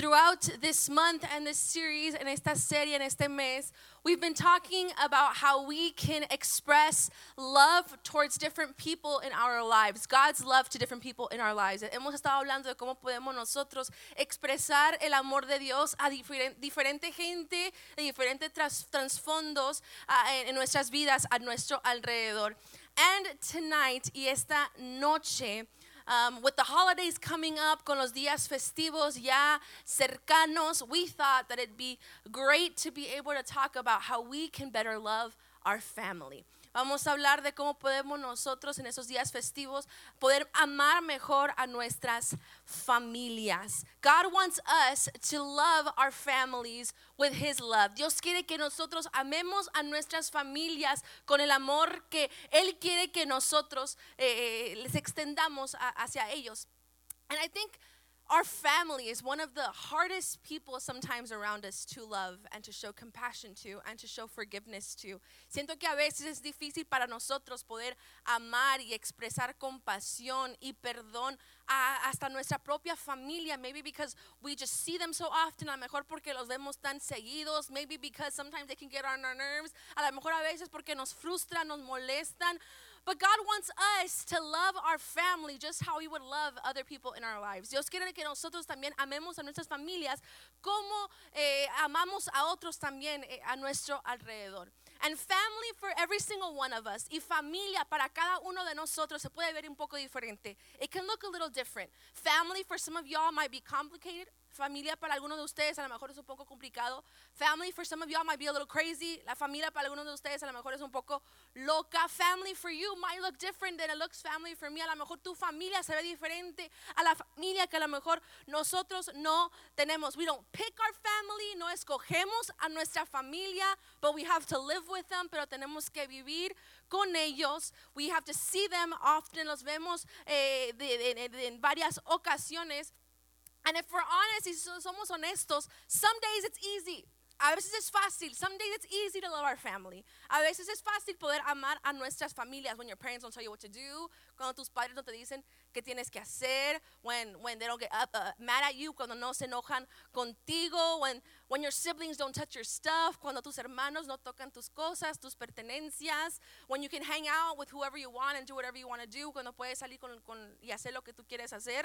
Throughout this month and this series, en esta serie, en este mes, we've been talking about how we can express love towards different people in our lives, God's love to different people in our lives. Hemos estado hablando de cómo podemos nosotros expresar el amor de Dios a diferente, gente, de diferentes tras, trasfondos uh, en nuestras vidas, a nuestro alrededor. And tonight, y esta noche, um, with the holidays coming up, con los días festivos ya cercanos, we thought that it'd be great to be able to talk about how we can better love our family. Vamos a hablar de cómo podemos nosotros en esos días festivos poder amar mejor a nuestras familias. God wants us to love our families with his love. Dios quiere que nosotros amemos a nuestras familias con el amor que él quiere que nosotros eh, les extendamos hacia ellos. Our family is one of the hardest people sometimes around us to love and to show compassion to and to show forgiveness to. Siento que a veces es difícil para nosotros poder amar y expresar compasión y perdón a, hasta nuestra propia familia, maybe because we just see them so often, a lo mejor porque los vemos tan seguidos, maybe because sometimes they can get on our nerves, a lo mejor a veces porque nos frustran, nos molestan. But God wants us to love our family just how we would love other people in our lives. Dios quiere que nosotros también amemos a nuestras familias como eh, amamos a otros también eh, a nuestro alrededor. And family for every single one of us, y familia para cada uno de nosotros se puede ver un poco diferente. It can look a little different. Family for some of y'all might be complicated. Familia para algunos de ustedes a lo mejor es un poco complicado. Family for some of y'all might be a little crazy. La familia para algunos de ustedes a lo mejor es un poco loca. Family for you might look different than it looks family for me. A lo mejor tu familia se ve diferente a la familia que a lo mejor nosotros no tenemos. We don't pick our family, no escogemos a nuestra familia, but we have to live with them, pero tenemos que vivir con ellos. We have to see them often, los vemos eh, de, de, de, en varias ocasiones. And if we're honest, y somos honestos, some days it's easy. A veces es fácil. Some days it's easy to love our family. A veces es fácil poder amar a nuestras familias when your parents don't tell you what to do, cuando tus padres no te dicen qué tienes que hacer, when, when they don't get up, uh, mad at you, cuando no se enojan contigo, when, when your siblings don't touch your stuff, cuando tus hermanos no tocan tus cosas, tus pertenencias, when you can hang out with whoever you want and do whatever you want to do, cuando puedes salir con, con, y hacer lo que tú quieres hacer.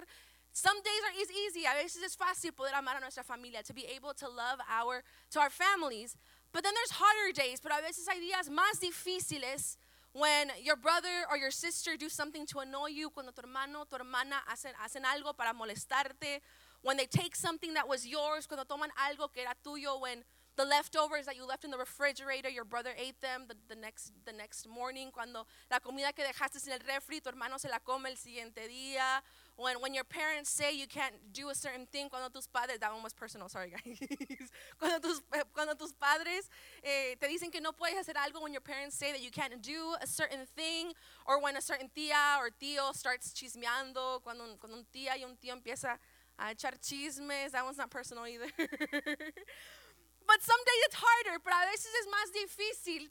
Some days are is easy. A veces es fácil poder amar a nuestra familia, to be able to love our to our families. But then there's harder days, pero a veces hay días más difíciles when your brother or your sister do something to annoy you, cuando tu hermano, tu hermana hacen, hacen algo para molestarte, when they take something that was yours, cuando toman algo que era tuyo, when the leftovers that you left in the refrigerator, your brother ate them the, the, next, the next morning, cuando la comida que dejaste en el refri, tu hermano se la come el siguiente día, when, when your parents say you can't do a certain thing, cuando tus padres, that one was personal, sorry guys. cuando, tus, cuando tus padres eh, te dicen que no puedes hacer algo, when your parents say that you can't do a certain thing, or when a certain tía or tío starts chismeando, cuando, cuando un tía y un tío empieza a echar chismes, that one's not personal either. but some days it's harder, pero a veces es más difícil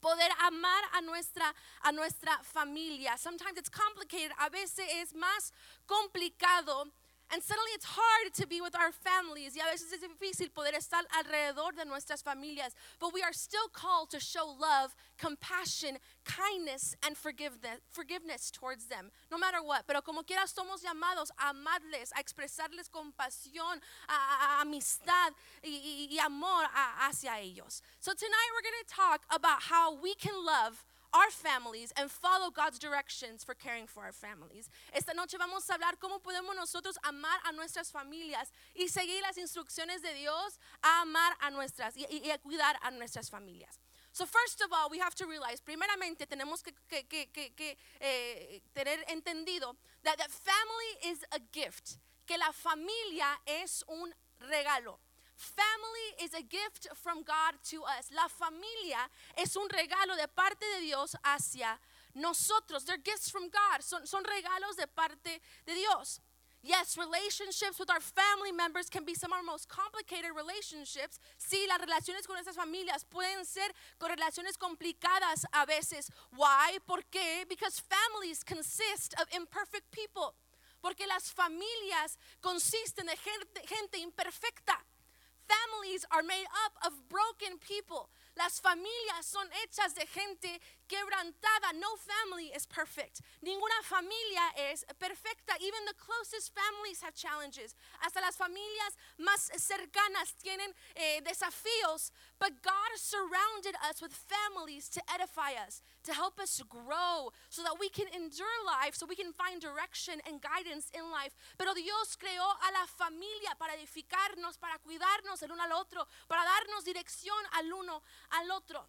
poder amar a nuestra, a nuestra familia. Sometimes it's complicated, a veces es más complicado. And suddenly it's hard to be with our families. Y a veces es difícil poder estar alrededor de nuestras familias. But we are still called to show love, compassion, kindness, and forgiveness, forgiveness towards them, no matter what. Pero como quiera, somos llamados a amarles, a expresarles compasión, a, a, a amistad y, y, y amor a, hacia ellos. So tonight we're going to talk about how we can love our families and follow God's directions for caring for our families. Esta noche vamos a hablar cómo podemos nosotros amar a nuestras familias y seguir las instrucciones de Dios a amar a nuestras y, y a cuidar a nuestras familias. So first of all, we have to realize, primeramente tenemos que, que, que, eh, tener entendido that, that family is a gift, que la familia es un regalo. Family is a gift from God to us. La familia es un regalo de parte de Dios hacia nosotros. They're gifts from God. Son, son regalos de parte de Dios. Yes, relationships with our family members can be some of our most complicated relationships. Sí, las relaciones con nuestras familias pueden ser con relaciones complicadas a veces. Why? ¿Por qué? Because families consist of imperfect people. Porque las familias consisten de gente, gente imperfecta. Families are made up of broken people. Las familias son hechas de gente quebrantada. No family is perfect. Ninguna familia es perfecta. Even the closest families have challenges. Hasta las familias más cercanas tienen eh, desafíos. But God surrounded us with families to edify us, to help us grow, so that we can endure life, so we can find direction and guidance in life. Pero Dios creó a la familia para edificarnos, para cuidarnos el uno al otro, para darnos dirección al uno al otro.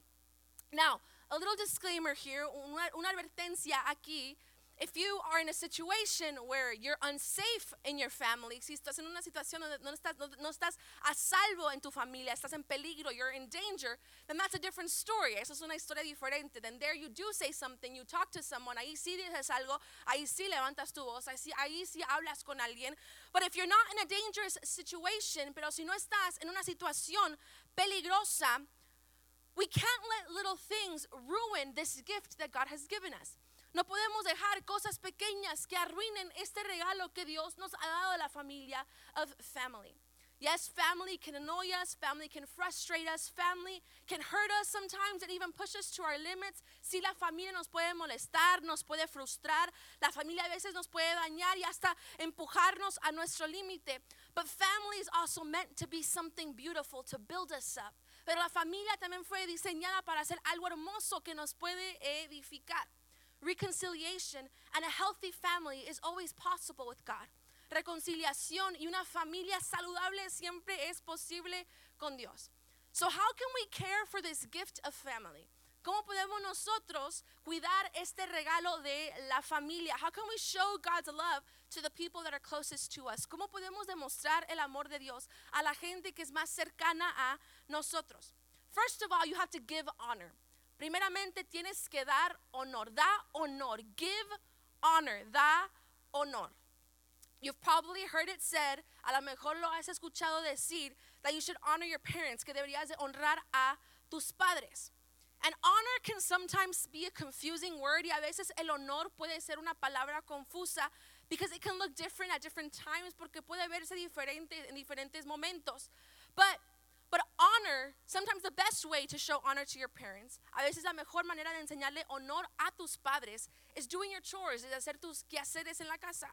Now, a little disclaimer here, una, advertencia aquí. If you are in a situation where you're unsafe in your family, si estás en una situación donde no estás, no, no estás a salvo en tu familia, estás en peligro, you're in danger, then that's a different story. Eso es una historia diferente. Then there you do say something, you talk to someone, ahí sí dices algo, ahí sí levantas tu voz, ahí sí, ahí sí hablas con alguien. But if you're not in a dangerous situation, pero si no estás en una situación peligrosa, we can't let little things ruin this gift that God has given us. No podemos dejar cosas pequeñas que arruinen este regalo que Dios nos ha dado a la familia of family. Yes, family can annoy us, family can frustrate us, family can hurt us sometimes and even push us to our limits. Si la familia nos puede molestar, nos puede frustrar, la familia a veces nos puede dañar y hasta empujarnos a nuestro límite. But family is also meant to be something beautiful, to build us up. Pero la familia también fue diseñada para hacer algo hermoso que nos puede edificar. Reconciliation and a healthy family is always possible with God. Reconciliación y una familia saludable siempre es posible con Dios. So how can we care for this gift of family? ¿Cómo podemos nosotros cuidar este regalo de la familia? How can we show God's love to the people that are closest to us? ¿Cómo podemos demostrar el amor de Dios a la gente que es más cercana a nosotros? First of all, you have to give honor. Primeramente tienes que dar honor. Da honor. Give honor. Da honor. You've probably heard it said, a lo mejor lo has escuchado decir, that you should honor your parents, que deberías de honrar a tus padres. And honor can sometimes be a confusing word y a veces el honor puede ser una palabra confusa because it can look different at different times porque puede verse diferente en diferentes momentos. But but honor, sometimes the best way to show honor to your parents, a veces la mejor manera de enseñarle honor a tus padres is doing your chores, es hacer tus quehaceres en la casa.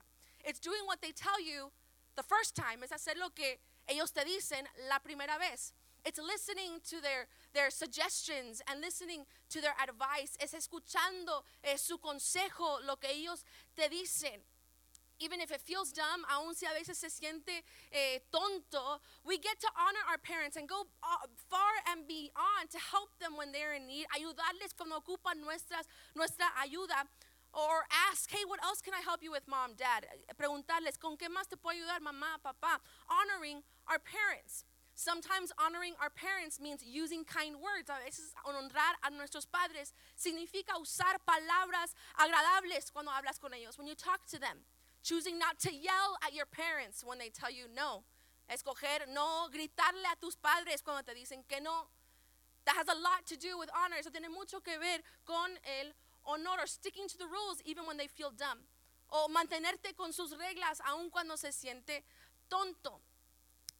It's doing what they tell you the first time, es hacer lo que ellos te dicen la primera vez. It's listening to their, their suggestions and listening to their advice. Es escuchando eh, su consejo, lo que ellos te dicen. Even if it feels dumb, aun si a veces se siente eh, tonto, we get to honor our parents and go uh, far and beyond to help them when they're in need, ayudarles cuando ocupan nuestras, nuestra ayuda. Or ask, hey, what else can I help you with, mom, dad? Preguntarles, ¿con qué más te puedo ayudar, mamá, papá? Honoring our parents. Sometimes honoring our parents means using kind words. A veces honrar a nuestros padres significa usar palabras agradables cuando hablas con ellos, when you talk to them. Choosing not to yell at your parents when they tell you no. Escoger no gritarle a tus padres cuando te dicen que no. That has a lot to do with honor. Eso tiene mucho que ver con el honor or sticking to the rules even when they feel dumb. O mantenerte con sus reglas aun cuando se siente tonto.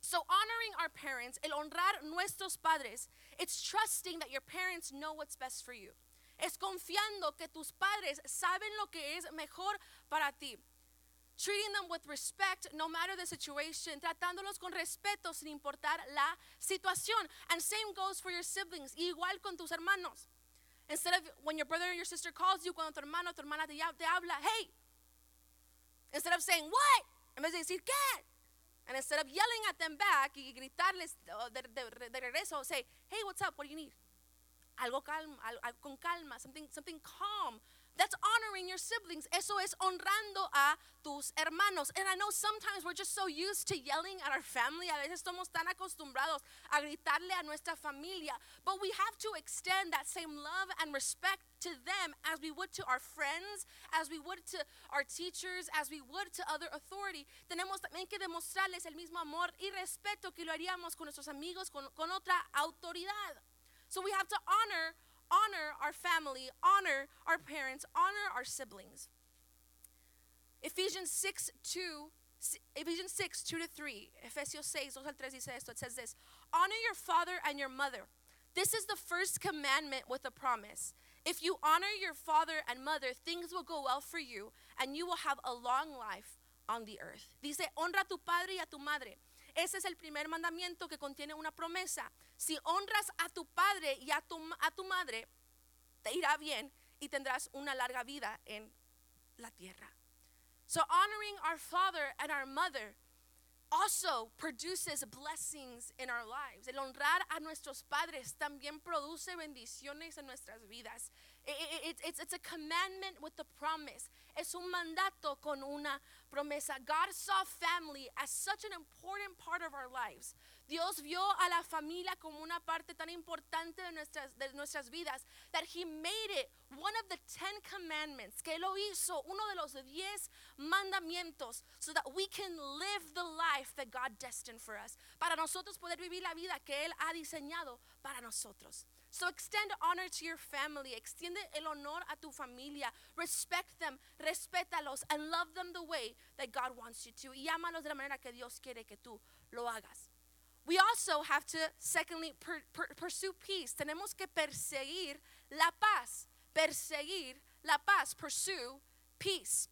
So, honoring our parents, el honrar nuestros padres, it's trusting that your parents know what's best for you. Es confiando que tus padres saben lo que es mejor para ti. Treating them with respect no matter the situation, tratándolos con respeto sin importar la situación. And same goes for your siblings, igual con tus hermanos. Instead of when your brother or your sister calls you, cuando tu hermano o tu hermana te, te habla, hey, instead of saying, what? En vez de decir, ¿qué? And instead of yelling at them back y gritarles oh, de, de, de regreso, say, hey, what's up? What do you need? Algo calma, algo, con calma, something, something calm. That's honoring your siblings. Eso es honrando a tus hermanos. And I know sometimes we're just so used to yelling at our family. A veces estamos tan acostumbrados a gritarle a nuestra familia. But we have to extend that same love and respect to them as we would to our friends, as we would to our teachers, as we would to other authority. Tenemos también que demostrarles el mismo amor y respeto que lo haríamos con nuestros amigos, con, con otra autoridad. So we have to honor honor our family, honor our parents, honor our siblings. Ephesians 6 2 Ephesians 6, 2 to 3, Efesios 6, 2 al 3 dice esto. It says this Honor your father and your mother. This is the first commandment with a promise. If you honor your father and mother, things will go well for you and you will have a long life on the earth. Dice, honra a tu padre y a tu madre. Ese es el primer mandamiento que contiene una promesa. Si honras a tu padre y a tu, a tu madre, te irá bien y tendrás una larga vida en la tierra. So, honoring our father and our mother also produces blessings in our lives. El honrar a nuestros padres también produce bendiciones en nuestras vidas. It, it, it's, it's a commandment with a promise. Es un mandato con una promesa. God saw family as such an important part of our lives Dios vio a la familia como una parte tan importante de nuestras, de nuestras vidas that He made it one of the Ten Commandments, que lo hizo uno de los diez mandamientos, so that we can live the life that God destined for us, para nosotros poder vivir la vida que Él ha diseñado para nosotros. So extend honor to your family, extiende el honor a tu familia, respect them, respétalos, and love them the way that God wants you to. Y ámalos de la manera que Dios quiere que tú lo hagas. We also have to, secondly, per, per, pursue peace. Tenemos que perseguir la paz. Perseguir la paz. Pursue peace.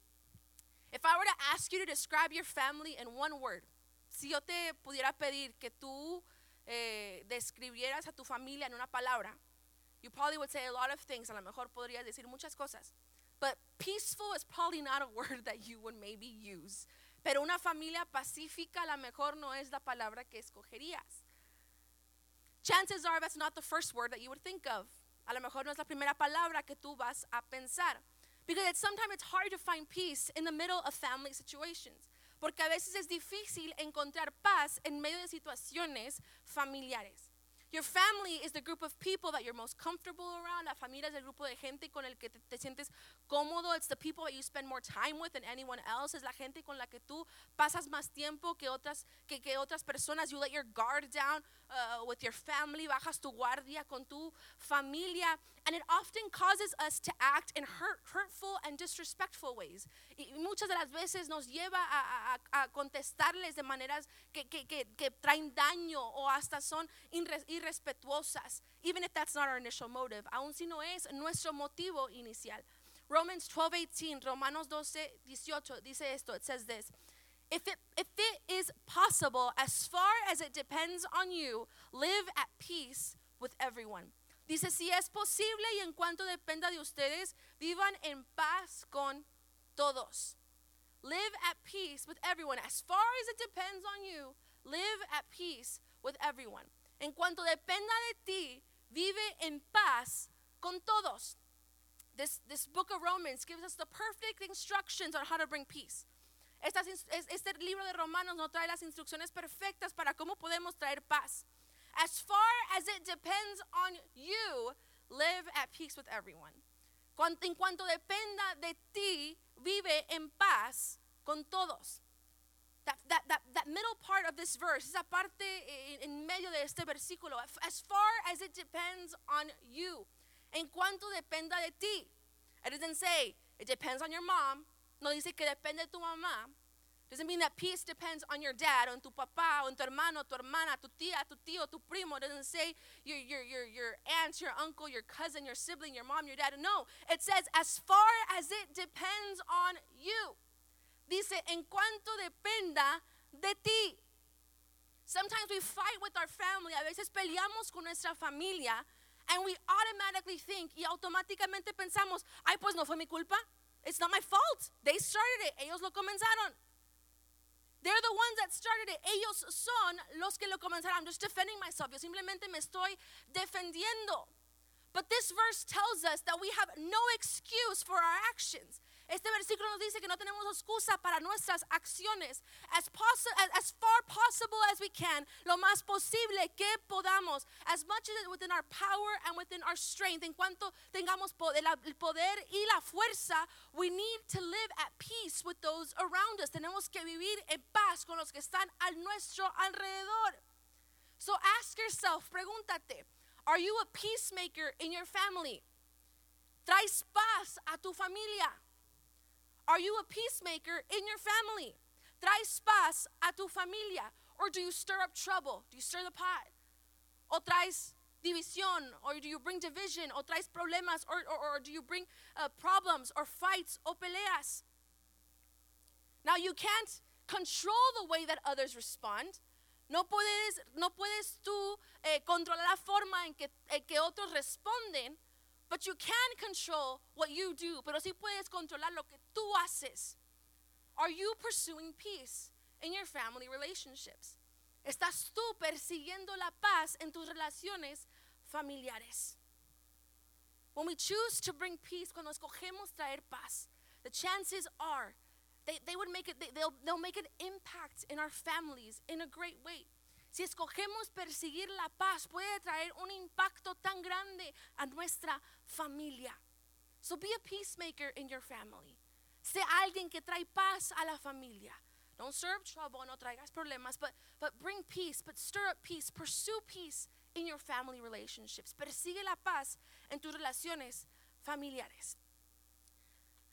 If I were to ask you to describe your family in one word, si yo te pudiera pedir que tú eh, describieras a tu familia en una palabra, you probably would say a lot of things. A lo mejor podrías decir muchas cosas. But peaceful is probably not a word that you would maybe use. Pero una familia pacífica a lo mejor no es la palabra que escogerías. Chances are that's not the first word that you would think of. A lo mejor no es la primera palabra que tú vas a pensar. Because it's, sometimes it's hard to find peace in the middle of family situations. Porque a veces es difícil encontrar paz en medio de situaciones familiares. Your family is the group of people that you're most comfortable around. La familia es el grupo de gente con el que te, te, sientes cómodo. It's the people that you spend more time with than anyone else. Es la gente con la que tú pasas más tiempo que otras, que, que otras personas. You let your guard down uh, with your family. Bajas tu guardia con tu familia. And it often causes us to act in hurt, hurtful and disrespectful ways. Y muchas de las veces nos lleva a, a, a contestarles de maneras que, que, que, que, traen daño o hasta son irrespetuosas. Even if that's not our initial motive. Aun si no es nuestro motivo inicial. Romans 12:18, Romanos 12, 18 dice esto. It says this. If it, if it is possible, as far as it depends on you, live at peace with everyone. Dice, si es posible y en cuanto dependa de ustedes, vivan en paz con todos. Live at peace with everyone. As far as it depends on you, live at peace with everyone. En cuanto dependa de ti, vive en paz con todos. This, this book of Romans gives us the perfect instructions on how to bring peace. Este libro de Romanos nos trae las instrucciones perfectas para cómo podemos traer paz. As far as it depends on you, live at peace with everyone. En cuanto dependa de ti, vive en paz con todos. That, that, that, that middle part of this verse, esa parte en medio de este versículo, as far as it depends on you, en cuanto dependa de ti. It doesn't say it depends on your mom. No dice que depende de tu mamá. Doesn't mean that peace depends on your dad, on tu papá, on tu hermano, tu hermana, tu tía, tu tío, tu primo. It doesn't say your, your, your, your aunt, your uncle, your cousin, your sibling, your mom, your dad. No, it says as far as it depends on you. Dice, en cuanto dependa de ti. Sometimes we fight with our family. A veces peleamos con nuestra familia. And we automatically think y automáticamente pensamos, ay, pues no fue mi culpa. It's not my fault. They started it. Ellos lo comenzaron. They're the ones that started it. Ellos son los que lo comenzaron. I'm just defending myself. Yo simplemente me estoy defendiendo. But this verse tells us that we have no excuse for our actions. Este versículo nos dice que no tenemos excusa para nuestras acciones. As, as, as, far possible as we can, lo más posible que podamos, as much as within our power and within our strength, en cuanto tengamos poder, el poder y la fuerza, we need to live at peace with those around us. Tenemos que vivir en paz con los que están a nuestro alrededor. So ask yourself, pregúntate, are you a peacemaker in your family? ¿Traes paz a tu familia? Are you a peacemaker in your family? ¿Traes paz a tu familia? Or do you stir up trouble? Do you stir the pot? ¿O traes división? Or do you bring division? ¿O traes problemas? Or, or, or do you bring uh, problems or fights o peleas? Now you can't control the way that others respond. No puedes, no puedes tú eh, controlar la forma en que, en que otros responden, but you can control what you do, pero sí puedes controlar lo que tú haces. Are you pursuing peace in your family relationships? ¿Estás tú persiguiendo la paz en tus relaciones familiares? When we choose to bring peace, cuando escogemos traer paz, the chances are they, they would make it, they, they'll, they'll make an impact in our families in a great way. Si escogemos perseguir la paz, puede traer un impacto tan grande a nuestra familia. So be a peacemaker in your family. Sé alguien que trae paz a la familia. Don't up trouble, no traigas problemas, but, but bring peace, but stir up peace. Pursue peace in your family relationships. Persigue la paz en tus relaciones familiares.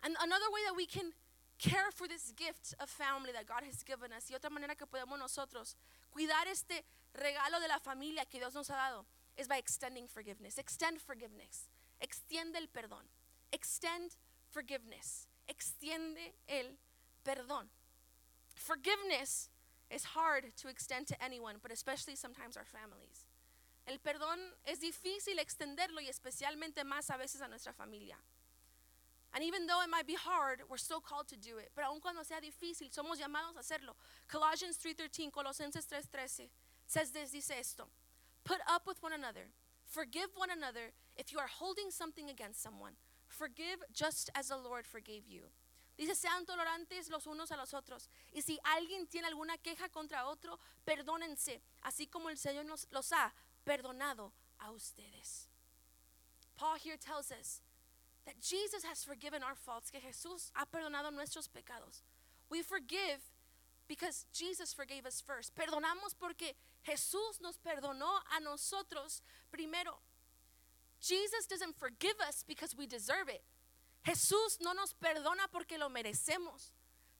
And another way that we can care for this gift of family that God has given us, y otra manera que podemos nosotros cuidar este regalo de la familia que Dios nos ha dado, is by extending forgiveness. Extend forgiveness. Extiende el perdón. Extend forgiveness. Extiende el perdón. Forgiveness is hard to extend to anyone, but especially sometimes our families. El perdón es difícil extenderlo y especialmente más a veces a nuestra familia. And even though it might be hard, we're still called to do it. Pero aun cuando sea difícil, somos llamados a hacerlo. Colossians 3:13, Colosenses 3:13 says this, dice esto. Put up with one another. Forgive one another if you are holding something against someone. Forgive just as the Lord forgave you. Dice, sean tolerantes los unos a los otros. Y si alguien tiene alguna queja contra otro, perdónense, así como el Señor los ha perdonado a ustedes. Paul here tells us that Jesus has forgiven our faults, que Jesús ha perdonado nuestros pecados. We forgive because Jesus forgave us first. Perdonamos porque Jesús nos perdonó a nosotros primero. Jesus doesn't forgive us because we deserve it. Jesús no nos perdona porque lo merecemos.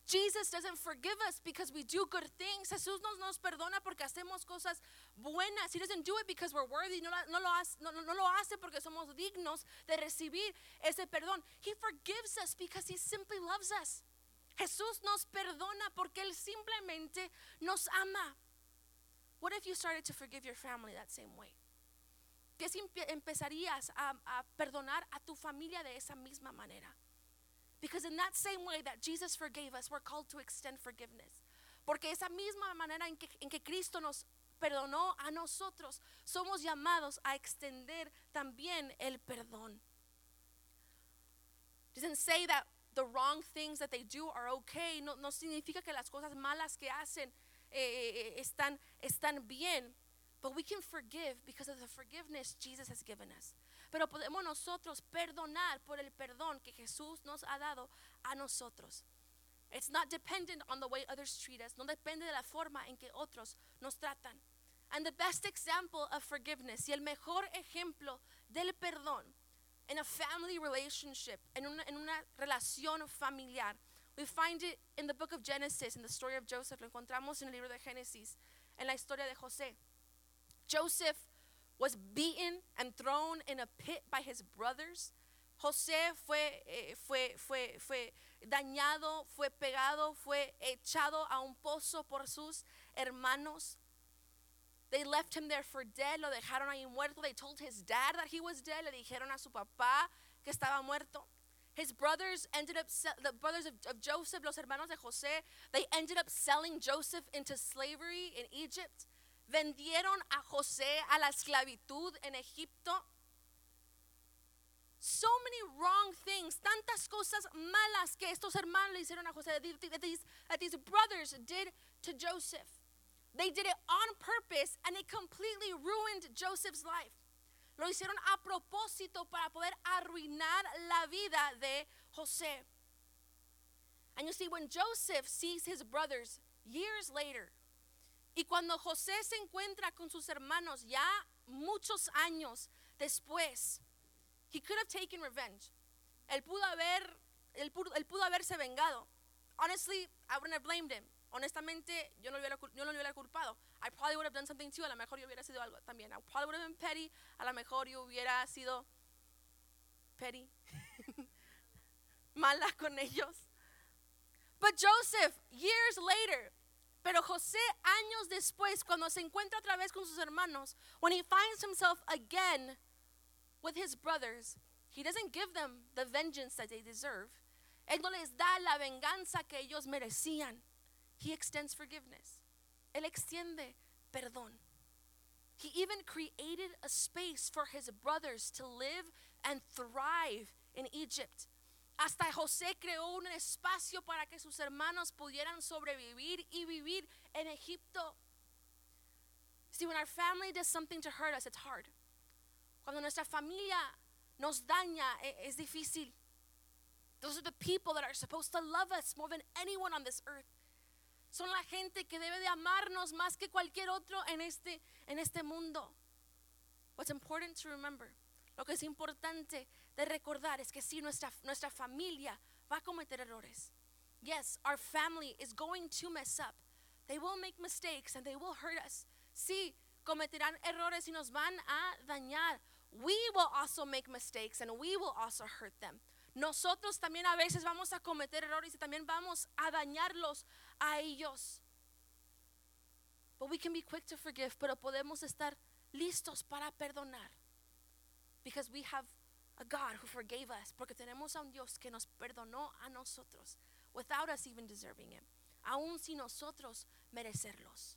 Jesus doesn't forgive us because we do good things. Jesús no nos perdona porque hacemos cosas buenas. He doesn't do it because we're worthy. No, no, lo hace, no, no lo hace porque somos dignos de recibir ese perdón. He forgives us because He simply loves us. Jesús nos perdona porque Él simplemente nos ama. What if you started to forgive your family that same way? ¿Qué si empezarías a, a perdonar a tu familia de esa misma manera? Because in that same way that Jesus forgave us, we're called to extend forgiveness. Porque esa misma manera en que, en que Cristo nos perdonó a nosotros, somos llamados a extender también el perdón. Doesn't say that the wrong things that they do are okay. No, no significa que las cosas malas que hacen eh, eh, eh están, están bien. But we can forgive because of the forgiveness Jesus has given us pero podemos nosotros perdonar por el perdón que Jesús nos ha dado a nosotros. It's not dependent on the way others treat us. No depende de la forma en que otros nos tratan. And the best example of forgiveness y el mejor ejemplo del perdón in a family relationship, en una, en una relación familiar, we find it in the book of Genesis, in the story of Joseph. Lo encontramos en el libro de Génesis, en la historia de José. Joseph was beaten and thrown in a pit by his brothers. José fue, eh, fue, fue, fue dañado, fue pegado, fue echado a un pozo por sus hermanos. They left him there for dead, lo dejaron ahí muerto. They told his dad that he was dead, le dijeron a su papá que estaba muerto. His brothers ended up, the brothers of, of Joseph, los hermanos de José, they ended up selling Joseph into slavery in Egypt. Vendieron a José a la esclavitud en Egipto. So many wrong things, tantas cosas malas que estos hermanos le hicieron a José, that these, brothers did to Joseph. They did it on purpose and it completely ruined Joseph's life. Lo hicieron a propósito para poder arruinar la vida de José. And you see, when Joseph sees his brothers years later, Y cuando José se encuentra con sus hermanos ya muchos años después, he could have taken revenge. Él pudo haber él pudo, él pudo haberse vengado. Honestly, I wouldn't have blamed him. Honestamente, yo no, hubiera, yo no lo hubiera culpado. I probably would have done something too. A lo mejor yo hubiera sido algo también. I probably would have been petty. A lo mejor yo hubiera sido petty. Mala con ellos. But Joseph, pero José años después, cuando se encuentra otra vez con sus hermanos, when he finds himself again with his brothers, he doesn't give them the vengeance that they deserve. Él no les da la venganza que ellos merecían. He extends forgiveness. Él extiende perdón. He even created a space for his brothers to live and thrive in Egypt. Hasta José creó un espacio para que sus hermanos pudieran sobrevivir y vivir en Egipto. See, when our family does something to hurt us, it's hard. Cuando nuestra familia nos daña, e, es difícil. Those are the people that are supposed to love us more than anyone on this earth. Son la gente que debe de amarnos más que cualquier otro en este, en este mundo. What's important to remember, lo que es importante de recordar es que si nuestra, nuestra familia va a cometer errores. Yes, our family is going to mess up. They will make mistakes and they will hurt us. Sí, cometerán errores y nos van a dañar. We will also make mistakes and we will also hurt them. Nosotros también a veces vamos a cometer errores y también vamos a dañarlos a ellos. But we can be quick to forgive, pero podemos estar listos para perdonar. Because we have a God who forgave us, porque tenemos a un Dios que nos perdonó a nosotros without us even deserving it, aun sin nosotros merecerlos.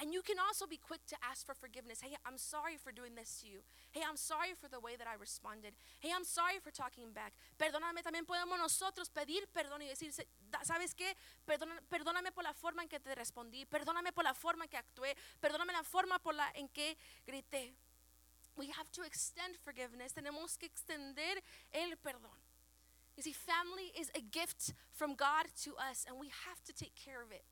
And you can also be quick to ask for forgiveness. Hey, I'm sorry for doing this to you. Hey, I'm sorry for the way that I responded. Hey, I'm sorry for talking back. Perdóname, también podemos nosotros pedir perdón y decir, ¿sabes qué? Perdóname, perdóname por la forma en que te respondí. Perdóname por la forma en que actué. Perdóname la forma por la en que grité. We have to extend forgiveness. Tenemos que extender el perdón. You see, family is a gift from God to us, and we have to take care of it.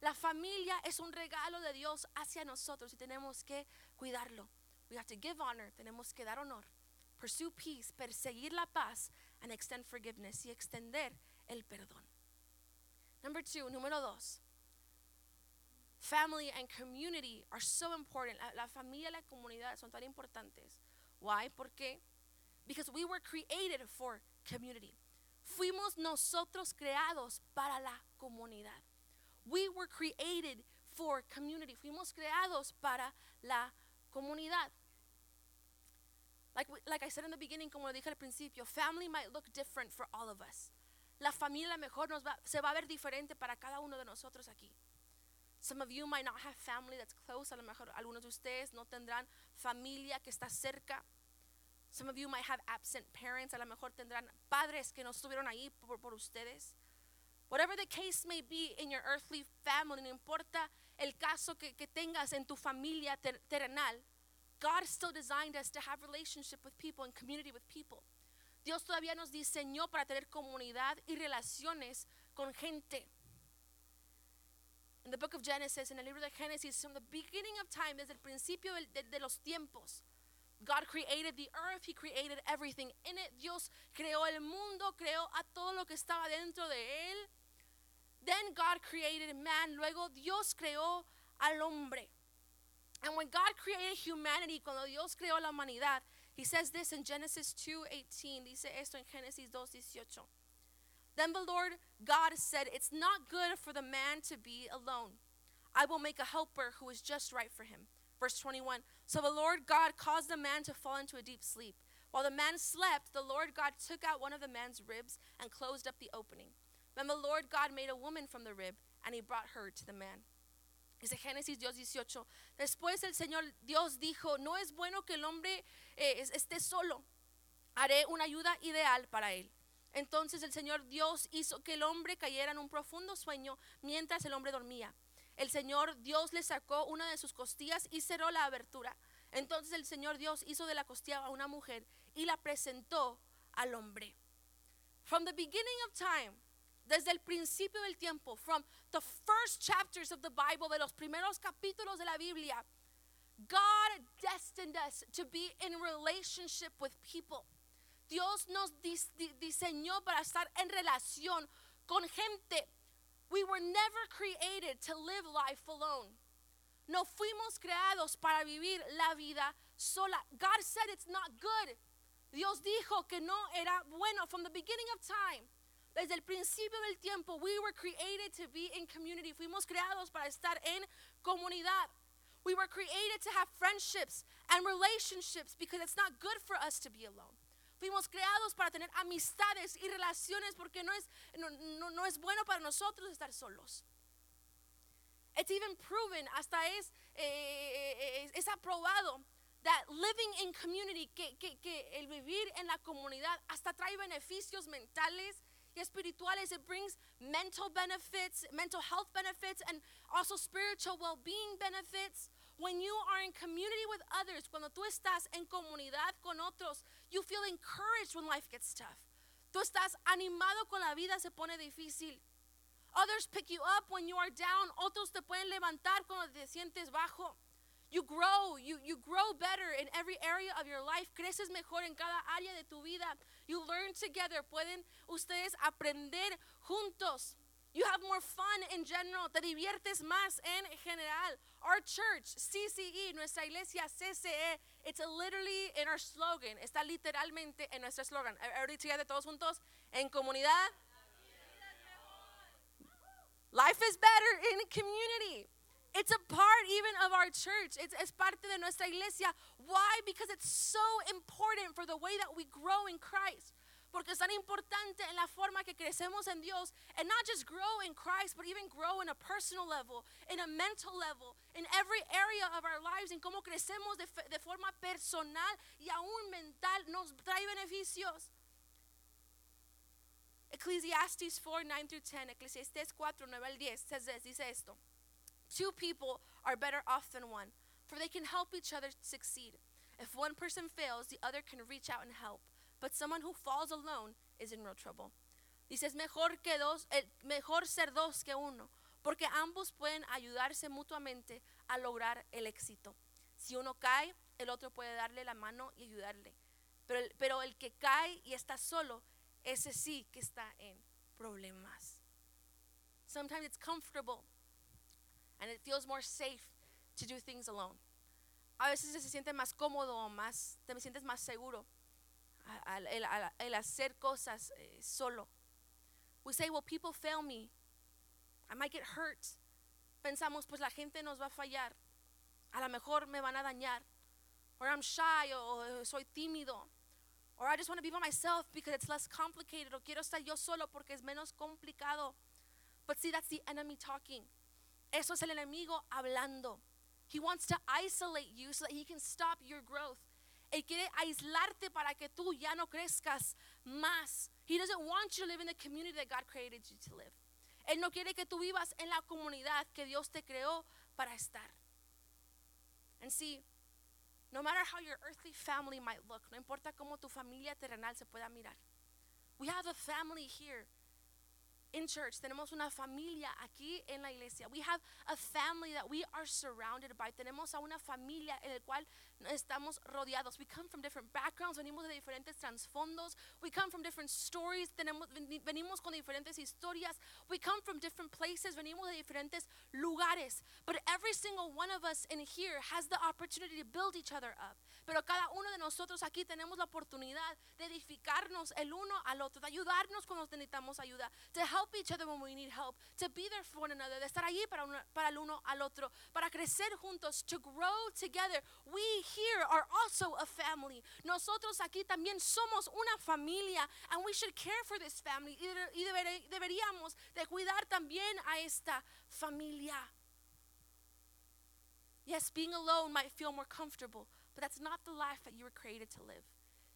La familia es un regalo de Dios hacia nosotros y tenemos que cuidarlo. We have to give honor, tenemos que dar honor, pursue peace, perseguir la paz, and extend forgiveness y extender el perdón. Number two, número dos. Family and community are so important. La, familia la comunidad son tan importantes. Why? ¿Por qué? Because we were created for community. Fuimos nosotros creados para la comunidad. We were created for community. Fuimos creados para la comunidad. Like, like I said in the beginning, como lo dije al principio, family might look different for all of us. La familia mejor nos va, se va a ver diferente para cada uno de nosotros aquí. Some of you might not have family that's close. A lo mejor algunos de ustedes no tendrán familia que está cerca. Some of you might have absent parents. A lo mejor tendrán padres que no estuvieron ahí por, por ustedes. Whatever the case may be in your earthly family, no importa el caso que, que tengas en tu familia ter terrenal, God still designed us to have relationship with people and community with people. Dios todavía nos diseñó para tener comunidad y relaciones con gente. In the book of Genesis, en el libro de Génesis, from the beginning of time, desde el principio de, de, los tiempos, God created the earth, He created everything in it. Dios creó el mundo, creó a todo lo que estaba dentro de él. Then God created man, luego Dios creó al hombre. And when God created humanity, cuando Dios creó la humanidad, He says this in Genesis 2:18. Dice esto en Génesis 2:18. Then the Lord God said, It's not good for the man to be alone. I will make a helper who is just right for him. Verse 21 So the Lord God caused the man to fall into a deep sleep. While the man slept, the Lord God took out one of the man's ribs and closed up the opening. Then the Lord God made a woman from the rib, and he brought her to the man. Dice Génesis 2:18. Después el Señor Dios dijo, no es bueno que el hombre eh, esté solo. Haré una ayuda ideal para él. Entonces el Señor Dios hizo que el hombre cayera en un profundo sueño mientras el hombre dormía. El Señor Dios le sacó una de sus costillas y cerró la abertura. Entonces el Señor Dios hizo de la costilla a una mujer y la presentó al hombre. From the beginning of time, desde el principio del tiempo, from the first chapters of the Bible, de los primeros capítulos de la Biblia, God destined us to be in relationship with people. Dios nos dis- di- diseñó para estar en relación con gente. We were never created to live life alone. No fuimos creados para vivir la vida sola. God said it's not good. Dios dijo que no era bueno from the beginning of time. Desde el principio del tiempo, we were created to be in community. Fuimos creados para estar en comunidad. We were created to have friendships and relationships because it's not good for us to be alone. Fuimos creados para tener amistades y relaciones porque no es, no, no, no es bueno para nosotros estar solos. It's even proven, hasta es, eh, es aprobado, that living in community, que, que, que el vivir en la comunidad hasta trae beneficios mentales y espirituales. It brings mental benefits, mental health benefits, and also spiritual well being benefits. When you are in community with others, cuando tú estás en comunidad con otros, you feel encouraged when life gets tough. Tú estás animado con la vida se pone difícil. Others pick you up when you are down. Otros te pueden levantar cuando te sientes bajo. You grow, you, you grow better in every area of your life. Creces mejor en cada área de tu vida. You learn together. Pueden ustedes aprender juntos. You have more fun in general. Te diviertes más en general. Our church, CCE, nuestra iglesia CCE, it's literally in our slogan. Está literalmente en nuestro slogan. Everybody together, todos juntos. En comunidad. Life is better in community. It's a part even of our church. It's, es parte de nuestra iglesia. Why? Because it's so important for the way that we grow in Christ. Porque es tan importante en la forma que crecemos en Dios, and not just grow in Christ, but even grow in a personal level, in a mental level, in every area of our lives, en cómo crecemos de, de forma personal y aún mental, nos trae beneficios. Ecclesiastes 4, 9 through 10, Eclesiastes 4, 9 al 10, says this, dice esto. Two people are better off than one, for they can help each other succeed. If one person fails, the other can reach out and help. But someone who falls alone is in real trouble. Dice, es mejor, que dos, eh, mejor ser dos que uno, porque ambos pueden ayudarse mutuamente a lograr el éxito. Si uno cae, el otro puede darle la mano y ayudarle. Pero el, pero el que cae y está solo, ese sí que está en problemas. Sometimes it's comfortable and it feels more safe to do things alone. A veces se siente más cómodo, más, te sientes más seguro al, el hacer cosas eh, solo. We say, well, people fail me. I might get hurt. Pensamos, pues la gente nos va a fallar. A lo mejor me van a dañar. Or I'm shy, o soy tímido. Or I just want to be by myself because it's less complicated. O quiero estar yo solo porque es menos complicado. But see, that's the enemy talking. Eso es el enemigo hablando. He wants to isolate you so that he can stop your growth. Él quiere aislarte para que tú ya no crezcas más. He doesn't want you to live in the community that God created you to live. Él no quiere que tú vivas en la comunidad que Dios te creó para estar. And see, no matter how your earthly family might look, no importa cómo tu familia terrenal se pueda mirar. We have a family here in church. Tenemos una familia aquí en la iglesia. We have a family that we are surrounded by. Tenemos a una familia en el cual estamos rodeados. We come from different backgrounds, venimos de diferentes trasfondos. We come from different stories, venimos con diferentes historias. We come from different places, venimos de diferentes lugares. But every single one of us in here has the opportunity to build each other up. Pero cada uno de nosotros aquí tenemos la oportunidad de edificarnos el uno al otro, de ayudarnos cuando necesitamos ayuda, to help each other when we need help, to be there for one another, de estar allí para, para el uno al otro, para crecer juntos, to grow together. We here are also a family. Nosotros aquí también somos una familia and we should care for this family y deberíamos de cuidar también a esta familia. Yes, being alone might feel more comfortable, but that's not the life that you were created to live.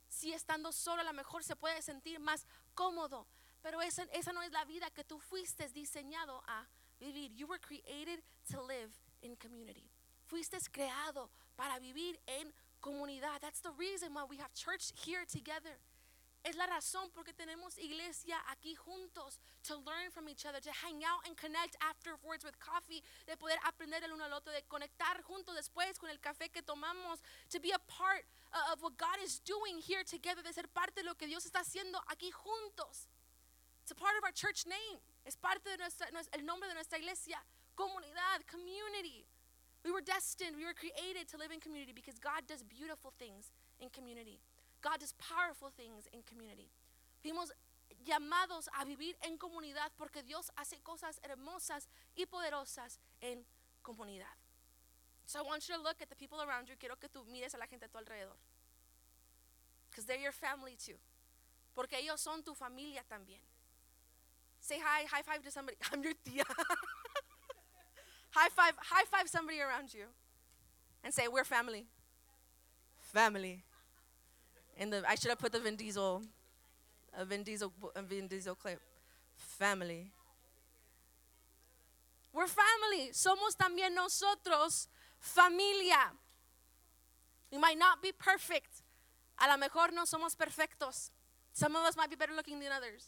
Si estando solo a lo mejor se puede sentir más cómodo, pero esa, esa no es la vida que tú fuiste diseñado a vivir. You were created to live in community. Fuiste creado para vivir en comunidad. That's the reason why we have church here together. Es la razón porque tenemos iglesia aquí juntos to learn from each other, to hang out and connect afterwards with coffee, de poder aprender el uno al otro, de conectar juntos después con el café que tomamos, to be a part uh, of what God is doing here together, de ser parte de lo que Dios está haciendo aquí juntos. It's a part of our church name. Es parte de nuestra, nues- el nombre de nuestra iglesia, comunidad, community. We were destined, we were created to live in community because God does beautiful things in community. God does powerful things in community. Fuimos llamados a vivir en comunidad porque Dios hace cosas hermosas y poderosas en comunidad. So I want you to look at the people around you. Quiero que tú mires a la gente a tu alrededor. Because they're your family too. Porque ellos son tu familia también. Say hi, high five to somebody. I'm your tía. high five, high five somebody around you. And say, we're family. Family. In the, I should have put the Vin Diesel, a Vin Diesel, a Vin Diesel clip. Family. We're family. Somos también nosotros familia. We might not be perfect. A lo mejor no somos perfectos. Some of us might be better looking than others.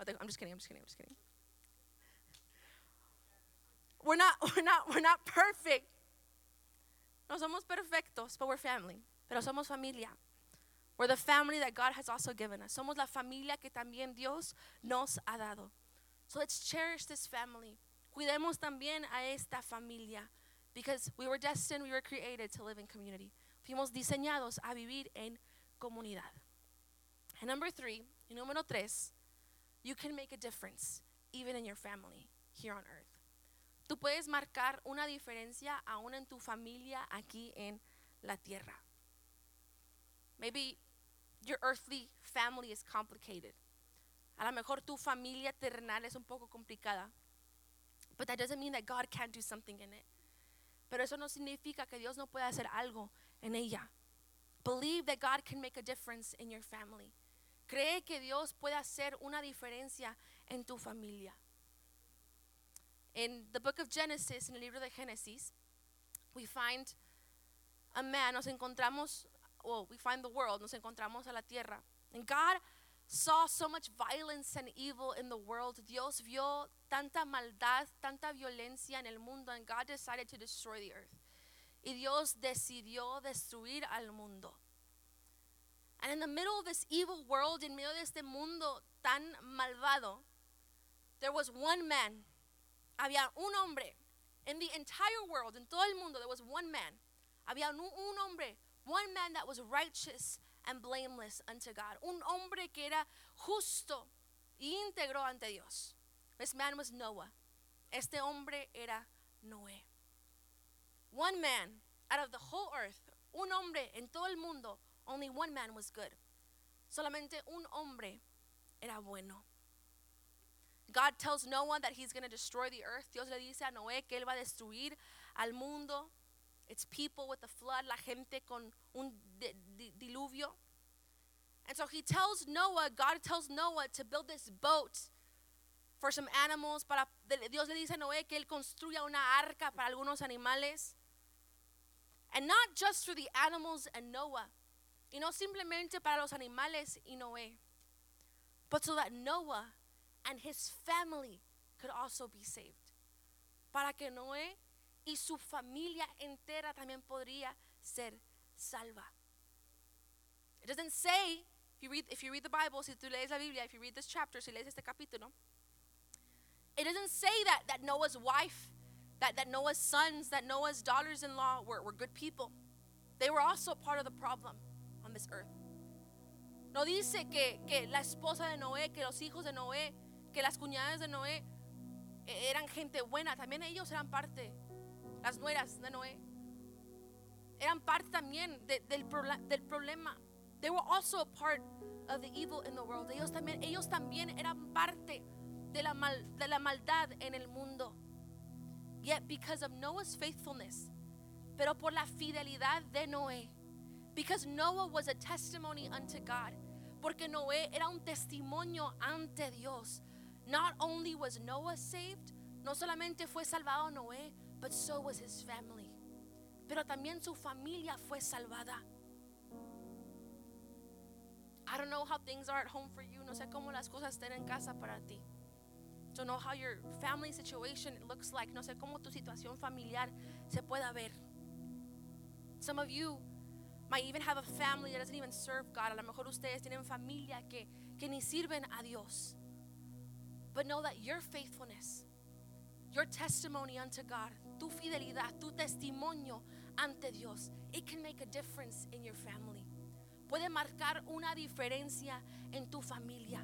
Oh, I'm just kidding. I'm just kidding. I'm just kidding. We're not. We're not. We're not perfect. No somos perfectos, but we're family. Pero somos familia. We're the family that God has also given us. Somos la familia que también Dios nos ha dado. So let's cherish this family. Cuidemos también a esta familia. Because we were destined, we were created to live in community. Fuimos diseñados a vivir en comunidad. And number three, y número tres, you can make a difference even in your family here on earth. Tú puedes marcar una diferencia aún en tu familia aquí en la tierra. Maybe your earthly family is complicated. A lo mejor tu familia terrenal es un poco complicada. But that doesn't mean that God can't do something in it. Pero eso no significa que Dios no pueda hacer algo en ella. Believe that God can make a difference in your family. Cree que Dios puede hacer una diferencia en tu familia. In the book of Genesis, en el libro de Génesis, we find a man, nos encontramos, well, we find the world, nos encontramos a la tierra. And God saw so much violence and evil in the world. Dios vio tanta maldad, tanta violencia en el mundo, and God decided to destroy the earth. Y Dios decidió destruir al mundo. And in the middle of this evil world, en medio de este mundo tan malvado, there was one man. Había un hombre. In the entire world, en todo el mundo, there was one man. Había un, un hombre, one man that was righteous and blameless unto God. Un hombre que era justo y íntegro ante Dios. This man was Noah. Este hombre era Noé. One man out of the whole earth, un hombre en todo el mundo, only one man was good. Solamente un hombre era bueno. God tells Noah that he's going to destroy the earth. Dios le dice a Noé que él va a destruir al mundo, its people with the flood, la gente con un di- di- diluvio. And so he tells Noah, God tells Noah to build this boat for some animals. Para, Dios le dice a Noé que él construya una arca para algunos animales. And not just for the animals and Noah, y no simplemente para los animales y Noé, but so that Noah and his family could also be saved. Para que Noé y su familia entera también podría ser salva. It doesn't say, if you read, if you read the Bible, si tú lees la Biblia, if you read this chapter, si lees este capítulo, it doesn't say that, that Noah's wife, that, that Noah's sons, that Noah's daughters in law were, were good people. They were also part of the problem this earth. No dice que, que la esposa de Noé, que los hijos de Noé, que las cuñadas de Noé eh, eran gente buena. También ellos eran parte, las nueras de Noé. Eran parte también de- del, del problema. They were also a part of the evil in the world. Ellos también, ellos también eran parte de la, mal- de la maldad en el mundo. Yet because of Noah's faithfulness, pero por la fidelidad de Noé, because Noah was a testimony unto God, porque Noé era un testimonio ante Dios. Not only was Noah saved, no solamente fue salvado Noé, but so was his family. Pero también su familia fue salvada. I don't know how things are at home for you. No sé cómo las cosas estén en casa para ti. Don't know how your family situation looks like. No sé cómo tu situación familiar se pueda ver. Some of you might even have a family that doesn't even serve God. A lo mejor ustedes tienen familia que, que ni sirven a Dios. But know that your faithfulness, your testimony unto God, tu fidelidad, tu testimonio ante Dios, it can make a difference in your family. Puede marcar una diferencia en tu familia.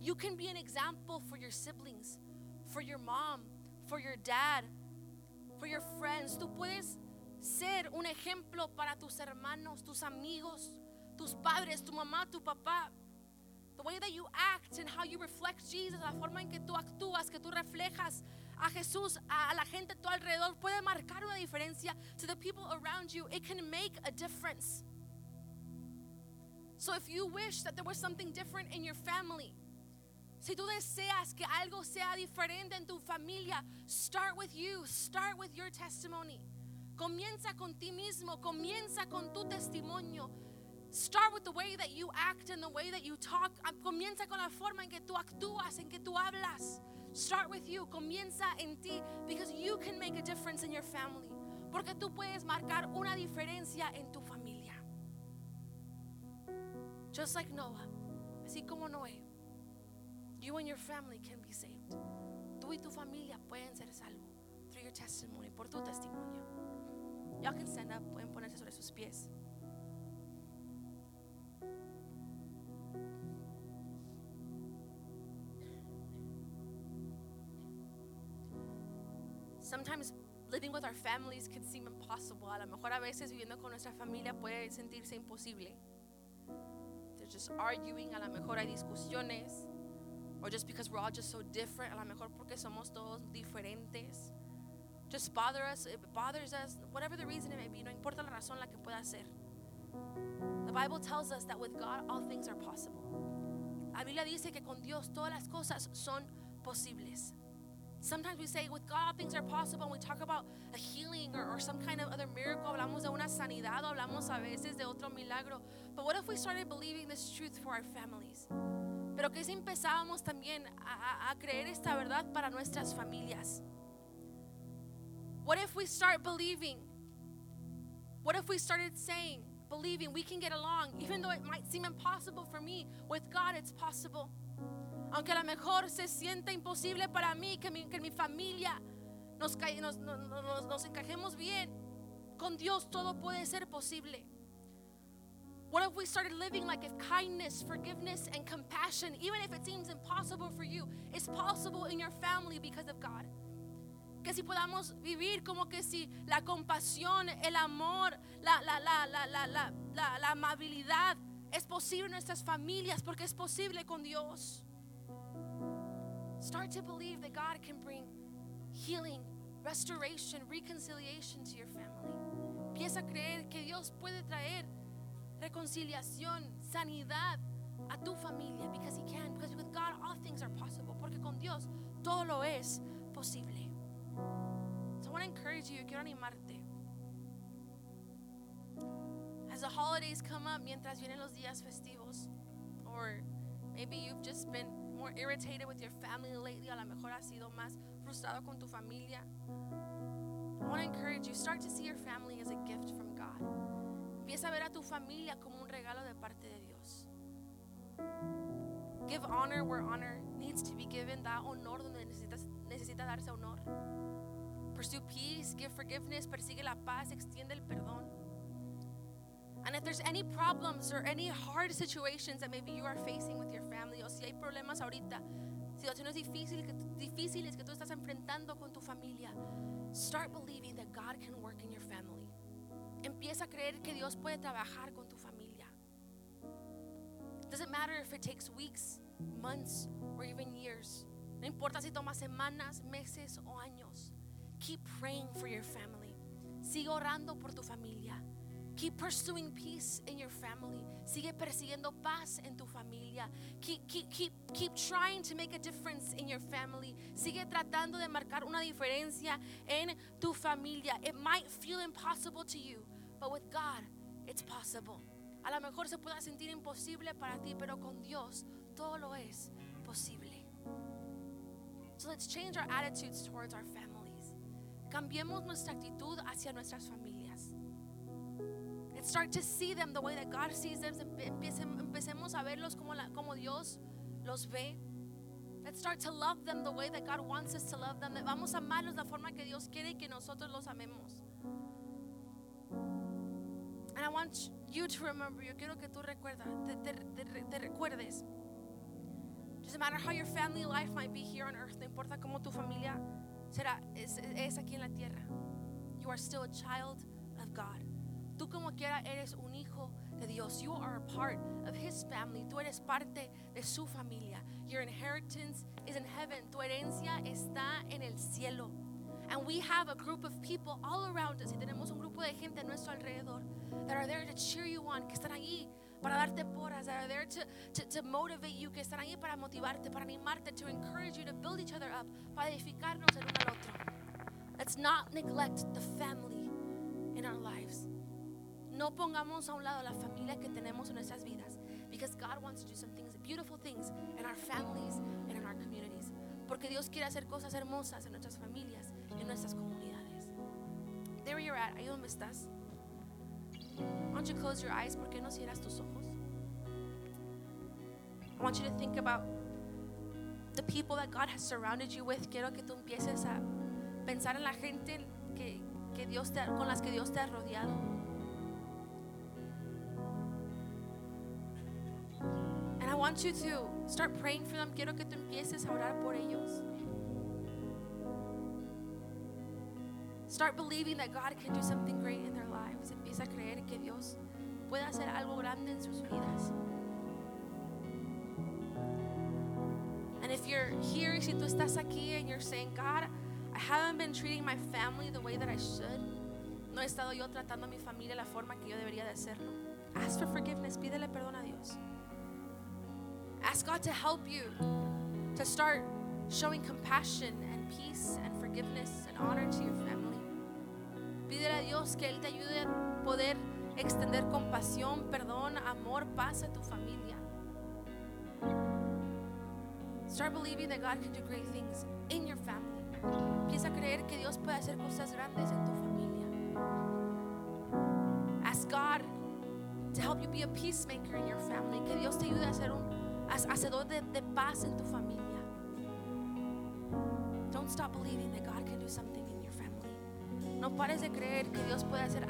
You can be an example for your siblings, for your mom, for your dad, for your friends. Tú puedes ser un ejemplo para tus hermanos, tus amigos, tus padres, tu mamá, tu papá. The way that you act and how you reflect Jesus, la forma en que tú actúas, que tú reflejas a Jesús, a la gente a tu alrededor, puede marcar una diferencia to the people around you. It can make a difference. So if you wish that there was something different in your family, si tú deseas que algo sea diferente en tu familia, start with you, start with your testimony. Comienza con ti mismo, comienza con tu testimonio. Start with the way that you act and the way that you talk. Ah, comienza con la forma en que tú actúas, en que tú hablas. Start with you, comienza en ti, because you can make a difference in your family. Porque tú puedes marcar una diferencia en tu familia. Just like Noah, así como Noé, you and your family can be saved. Tú y tu familia pueden ser salvos through your testimony, por tu testimonio. Y'all can stand up, pueden ponerse sobre sus pies. Sometimes living with our families can seem impossible. A lo mejor a veces viviendo con nuestra familia puede sentirse imposible. They're just arguing, a lo mejor hay discusiones, or just because we're all just so different, a lo mejor porque somos todos diferentes. Just bother us, it bothers us, whatever the reason it may be, no importa la razón la que pueda ser. The Bible tells us that with God all things are possible. La Biblia dice que con Dios todas las cosas son posibles. Sometimes we say with God things are possible and we talk about a healing or, or some kind of other miracle. Hablamos de una sanidad hablamos a veces de otro milagro. But what if we started believing this truth for our families? Pero que si empezábamos también a, a, a creer esta verdad para nuestras familias? What if we start believing? What if we started saying, believing we can get along, even though it might seem impossible for me, with God it's possible? Aunque a lo mejor se sienta imposible para mí que mi, que mi familia nos, nos, nos- nos encajemos bien, con Dios todo puede ser posible. What if we started living like if kindness, forgiveness, and compassion, even if it seems impossible for you, is possible in your family because of God? que si podamos vivir como que si la compasión, el amor, la, la, la, la, amabilidad es posible en nuestras familias porque es posible con Dios. Start to believe that God can bring healing, restoration, reconciliation to your family. Empieza a creer que Dios puede traer reconciliación, sanidad a tu familia because he can because with God all things are possible porque con Dios todo lo es posible. So I want to encourage you, quiero animarte. As the holidays come up, mientras vienen los días festivos, or maybe you've just been more irritated with your family lately, a lo mejor has sido más frustrado con tu familia. I want to encourage you, start to see your family as a gift from God. Empieza a ver a tu familia como un regalo de parte de Dios. Give honor where honor needs to be given. Da honor donde necesitas, necesita darse honor. Pursue peace, give forgiveness, persigue la paz, extiende el perdón. And if there's any problems or any hard situations that maybe you are facing with your family, o si hay problemas ahorita, situaciones difíciles que, que tú estás enfrentando con tu familia, start believing that God can work in your family. Empieza a creer que Dios puede trabajar con tu familia. Doesn't matter if it takes weeks, months, or even years. No importa si toma semanas, meses o años. Keep praying for your family. Sigue orando por tu familia. Keep pursuing peace in your family. Sigue persiguiendo paz en tu familia. Keep, keep, keep, keep trying to make a difference in your family. Sigue tratando de marcar una diferencia en tu familia. It might feel impossible to you, but with God, it's possible. a lo mejor se pueda sentir imposible para ti, pero con Dios todo lo es posible. So let's change our attitudes towards our families. Cambiemos nuestra actitud hacia nuestras familias. Let's start to see them the way that God sees them. Empecemos a verlos como, la- como Dios los ve. Let's start to love them the way that God wants us to love them. Vamos a amarlos la forma que Dios quiere que nosotros los amemos. And I want you to remember, yo quiero que tú recuerdas, te, te- te- te recuerdes. Doesn't matter how your family life might be here on earth, no importa cómo tu familia será, es, es aquí en la tierra. You are still a child of God. Tú como quiera eres un hijo de Dios. You are a part of His family. Tú eres parte de su familia. Your inheritance is in heaven. Tu herencia está en el cielo. And we have a group of people all around us. Y tenemos un grupo de gente a nuestro alrededor that are there to cheer you on, que están ahí para darte porras, that are there to, to, to motivate you, que están ahí para motivarte, para animarte, to encourage you, to build each other up, para edificarnos el uno al otro. Let's not neglect the family in our lives. No pongamos a un lado la familia que tenemos en nuestras vidas because God wants to do some things, beautiful things in our families and in our communities. Porque Dios quiere hacer cosas hermosas en nuestras familias y en nuestras comunidades. There you're at, ahí donde estás. Why don't you close your eyes? ¿Por qué no cierras tus ojos? I want you to think about the people that God has surrounded you with. Quiero que tú empieces a pensar en la gente que, que Dios te, con las que Dios te ha rodeado. And I want you to start praying for them. Quiero que tú empieces a orar por ellos. Start believing that God can do something great in their lives. Empieza a creer que Dios puede hacer algo grande en sus vidas. If you're here, si tú estás aquí and you're saying, God, I haven't been treating my family the way that I should. No he estado yo tratando a mi familia la forma que yo debería de hacerlo. Ask for forgiveness. Pídele perdón a Dios. Ask God to help you to start showing compassion and peace and forgiveness and honor to your family. Pídele a Dios que Él te ayude a poder extender compasión, perdón, amor, paz a tu familia. Start believing that God can do great things in your family. Empieza a creer que Dios puede hacer cosas grandes en tu familia. Ask God to help you be a peacemaker in your family. Que Dios te ayude a ser un ha- hacedor de, de paz en tu familia. Don't stop believing that God can do something in your family. No pares de creer que Dios puede hacer